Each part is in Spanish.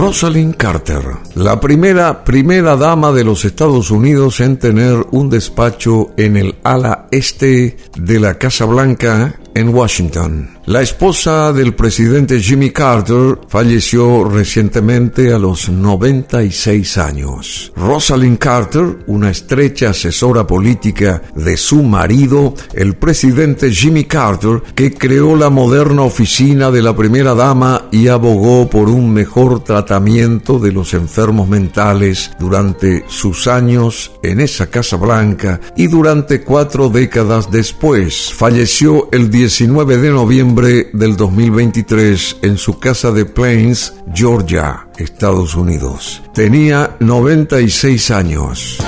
Rosalind Carter, la primera primera dama de los Estados Unidos en tener un despacho en el ala este de la Casa Blanca en Washington. La esposa del presidente Jimmy Carter falleció recientemente a los 96 años. Rosalind Carter, una estrecha asesora política de su marido, el presidente Jimmy Carter, que creó la moderna oficina de la primera dama y abogó por un mejor tratamiento de los enfermos mentales durante sus años en esa Casa Blanca y durante cuatro décadas después. Falleció el 19 de noviembre del 2023 en su casa de Plains, Georgia, Estados Unidos. Tenía 96 años.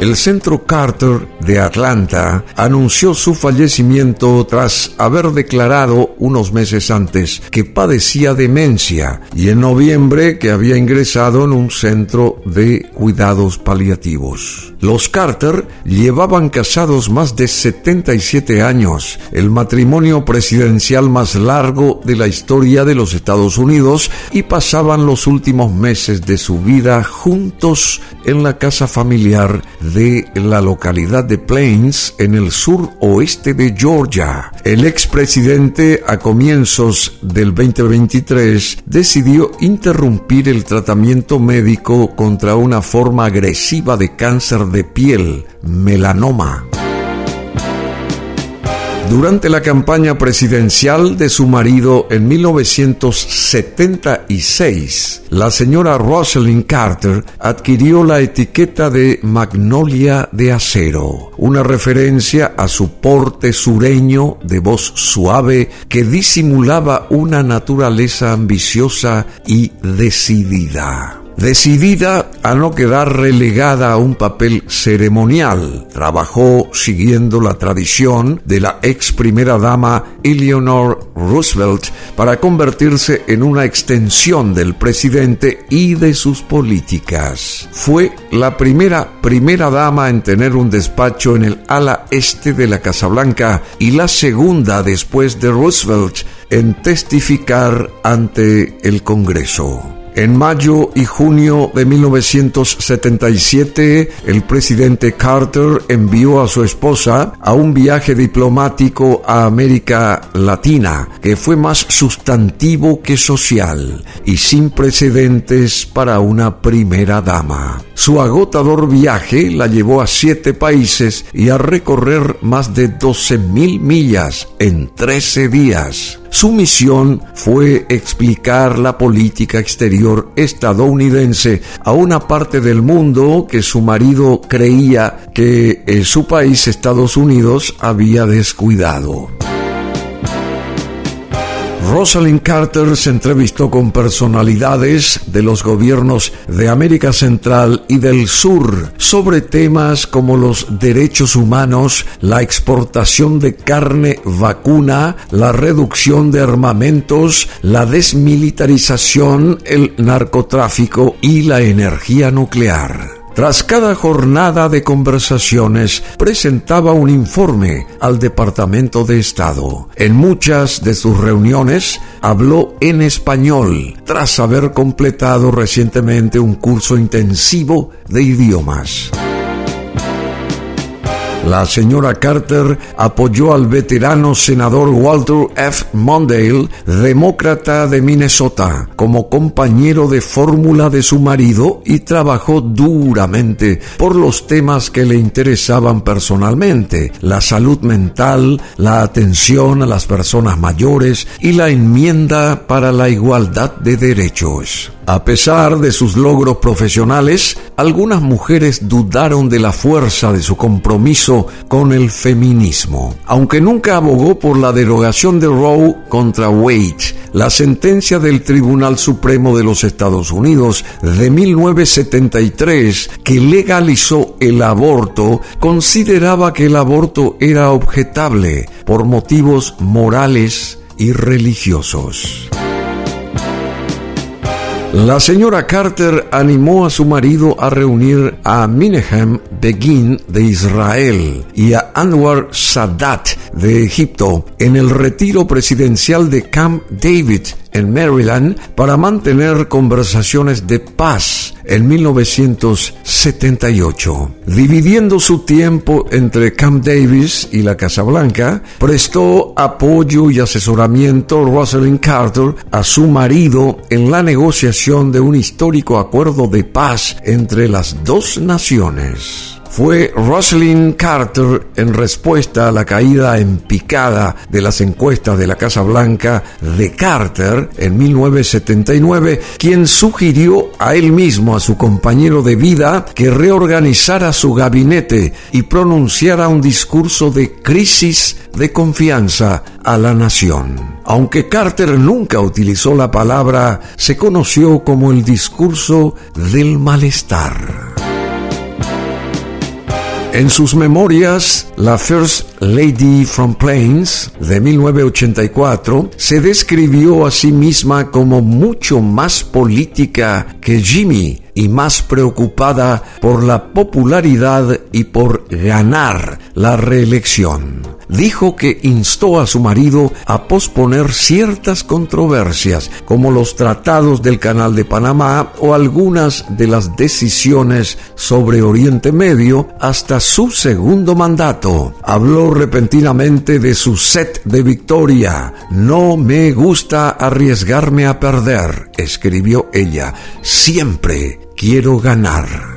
El Centro Carter de Atlanta anunció su fallecimiento tras haber declarado unos meses antes que padecía demencia y en noviembre que había ingresado en un centro de cuidados paliativos. Los Carter llevaban casados más de 77 años, el matrimonio presidencial más largo de la historia de los Estados Unidos, y pasaban los últimos meses de su vida juntos en la casa familiar de la localidad de Plains en el sur oeste de Georgia. El expresidente a comienzos del 2023 decidió interrumpir el tratamiento médico contra una forma agresiva de cáncer de piel, melanoma. Durante la campaña presidencial de su marido en 1976, la señora Rosalind Carter adquirió la etiqueta de Magnolia de Acero, una referencia a su porte sureño de voz suave que disimulaba una naturaleza ambiciosa y decidida. Decidida a no quedar relegada a un papel ceremonial, trabajó siguiendo la tradición de la ex primera dama Eleanor Roosevelt para convertirse en una extensión del presidente y de sus políticas. Fue la primera primera dama en tener un despacho en el ala este de la Casa Blanca y la segunda después de Roosevelt en testificar ante el Congreso. En mayo y junio de 1977, el presidente Carter envió a su esposa a un viaje diplomático a América Latina, que fue más sustantivo que social y sin precedentes para una primera dama. Su agotador viaje la llevó a siete países y a recorrer más de 12.000 millas en 13 días. Su misión fue explicar la política exterior estadounidense a una parte del mundo que su marido creía que en su país Estados Unidos había descuidado. Rosalind Carter se entrevistó con personalidades de los gobiernos de América Central y del Sur sobre temas como los derechos humanos, la exportación de carne vacuna, la reducción de armamentos, la desmilitarización, el narcotráfico y la energía nuclear. Tras cada jornada de conversaciones, presentaba un informe al Departamento de Estado. En muchas de sus reuniones habló en español, tras haber completado recientemente un curso intensivo de idiomas. La señora Carter apoyó al veterano senador Walter F. Mondale, demócrata de Minnesota, como compañero de fórmula de su marido y trabajó duramente por los temas que le interesaban personalmente, la salud mental, la atención a las personas mayores y la enmienda para la igualdad de derechos. A pesar de sus logros profesionales, algunas mujeres dudaron de la fuerza de su compromiso con el feminismo. Aunque nunca abogó por la derogación de Roe contra Wade, la sentencia del Tribunal Supremo de los Estados Unidos de 1973 que legalizó el aborto, consideraba que el aborto era objetable por motivos morales y religiosos. La señora Carter animó a su marido a reunir a Minehem Begin de Israel y a Anwar Sadat de Egipto en el retiro presidencial de Camp David en Maryland, para mantener conversaciones de paz en 1978. Dividiendo su tiempo entre Camp Davis y la Casa Blanca, prestó apoyo y asesoramiento Rosalind Carter a su marido en la negociación de un histórico acuerdo de paz entre las dos naciones fue Rosalind Carter en respuesta a la caída en picada de las encuestas de la Casa Blanca de Carter en 1979, quien sugirió a él mismo, a su compañero de vida, que reorganizara su gabinete y pronunciara un discurso de crisis de confianza a la nación. Aunque Carter nunca utilizó la palabra, se conoció como el discurso del malestar. En sus memorias, la First Lady from Plains de 1984 se describió a sí misma como mucho más política que Jimmy y más preocupada por la popularidad y por ganar la reelección dijo que instó a su marido a posponer ciertas controversias, como los tratados del Canal de Panamá o algunas de las decisiones sobre Oriente Medio, hasta su segundo mandato. Habló repentinamente de su set de victoria. No me gusta arriesgarme a perder, escribió ella. Siempre quiero ganar.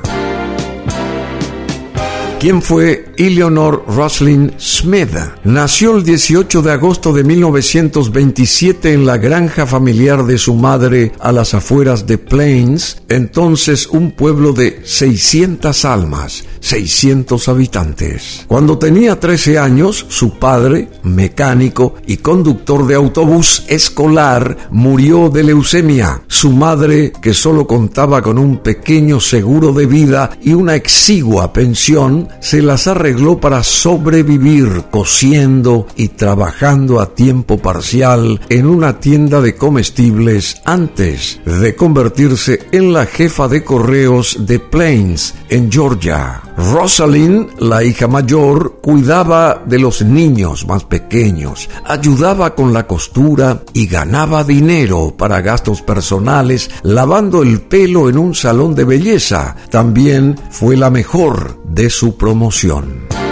¿Quién fue Eleanor Roslin Smith? Nació el 18 de agosto de 1927 en la granja familiar de su madre a las afueras de Plains, entonces un pueblo de 600 almas, 600 habitantes. Cuando tenía 13 años, su padre, mecánico y conductor de autobús escolar, murió de leucemia. Su madre, que solo contaba con un pequeño seguro de vida y una exigua pensión, se las arregló para sobrevivir cosiendo y trabajando a tiempo parcial en una tienda de comestibles antes de convertirse en la jefa de correos de Plains, en Georgia. Rosalind, la hija mayor, cuidaba de los niños más pequeños, ayudaba con la costura y ganaba dinero para gastos personales lavando el pelo en un salón de belleza. También fue la mejor de su promoción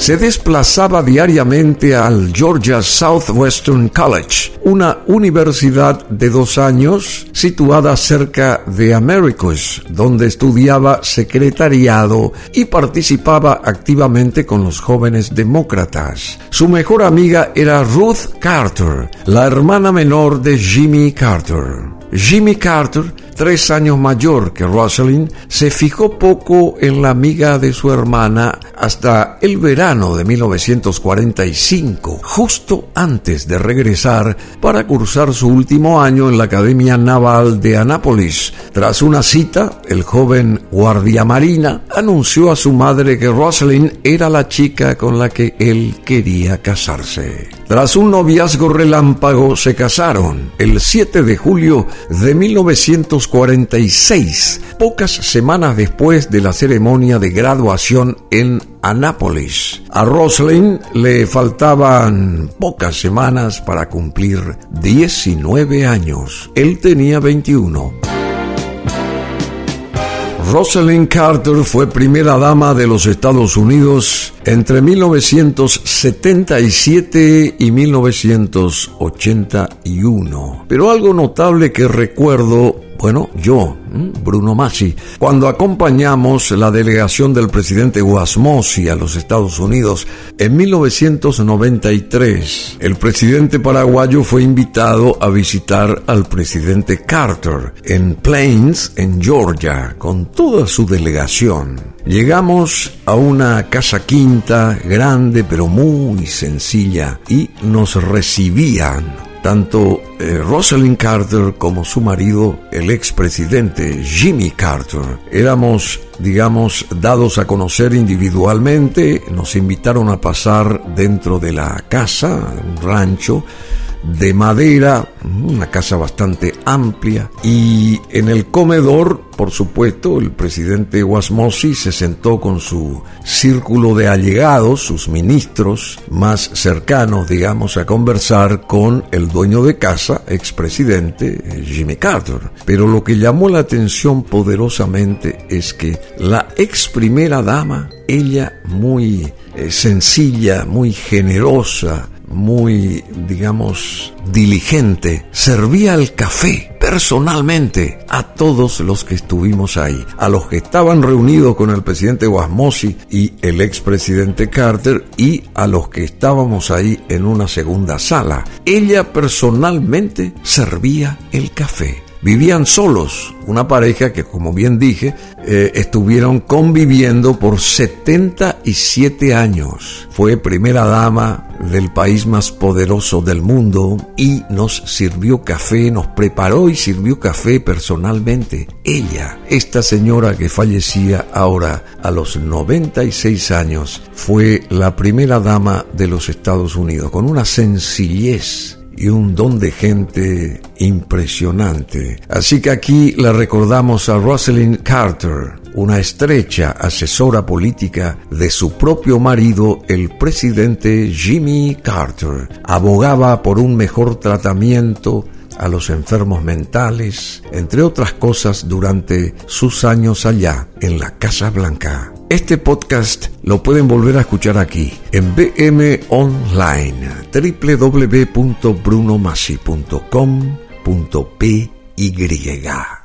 se desplazaba diariamente al Georgia Southwestern College, una universidad de dos años situada cerca de Americus, donde estudiaba secretariado y participaba activamente con los jóvenes demócratas. Su mejor amiga era Ruth Carter, la hermana menor de Jimmy Carter. Jimmy Carter, tres años mayor que Rosalind, se fijó poco en la amiga de su hermana hasta el verano de 1945, justo antes de regresar para cursar su último año en la Academia Naval de Anápolis. Tras una cita, el joven guardia marina anunció a su madre que Rosalind era la chica con la que él quería casarse. Tras un noviazgo relámpago se casaron el 7 de julio de 1946, pocas semanas después de la ceremonia de graduación en Anápolis. A Roslyn le faltaban pocas semanas para cumplir 19 años. Él tenía 21. Rosalind Carter fue primera dama de los Estados Unidos entre 1977 y 1981. Pero algo notable que recuerdo bueno, yo, Bruno Massi, cuando acompañamos la delegación del presidente Guasmosi a los Estados Unidos en 1993, el presidente paraguayo fue invitado a visitar al presidente Carter en Plains, en Georgia, con toda su delegación. Llegamos a una casa quinta grande pero muy sencilla y nos recibían tanto eh, Rosalind Carter como su marido, el expresidente Jimmy Carter, éramos, digamos, dados a conocer individualmente, nos invitaron a pasar dentro de la casa, un rancho, de madera, una casa bastante amplia, y en el comedor, por supuesto, el presidente Wasmosi se sentó con su círculo de allegados, sus ministros más cercanos, digamos, a conversar con el dueño de casa, expresidente Jimmy Carter. Pero lo que llamó la atención poderosamente es que la ex primera dama, ella muy eh, sencilla, muy generosa, muy, digamos, diligente, servía el café personalmente a todos los que estuvimos ahí, a los que estaban reunidos con el presidente Guasmosi y el expresidente Carter y a los que estábamos ahí en una segunda sala. Ella personalmente servía el café vivían solos, una pareja que, como bien dije, eh, estuvieron conviviendo por 77 años. Fue primera dama del país más poderoso del mundo y nos sirvió café, nos preparó y sirvió café personalmente. Ella, esta señora que fallecía ahora a los 96 años, fue la primera dama de los Estados Unidos, con una sencillez y un don de gente impresionante. Así que aquí la recordamos a Rosalind Carter, una estrecha asesora política de su propio marido, el presidente Jimmy Carter. Abogaba por un mejor tratamiento a los enfermos mentales, entre otras cosas, durante sus años allá en la Casa Blanca. Este podcast lo pueden volver a escuchar aquí en BM Online, www.brunomassi.com.py.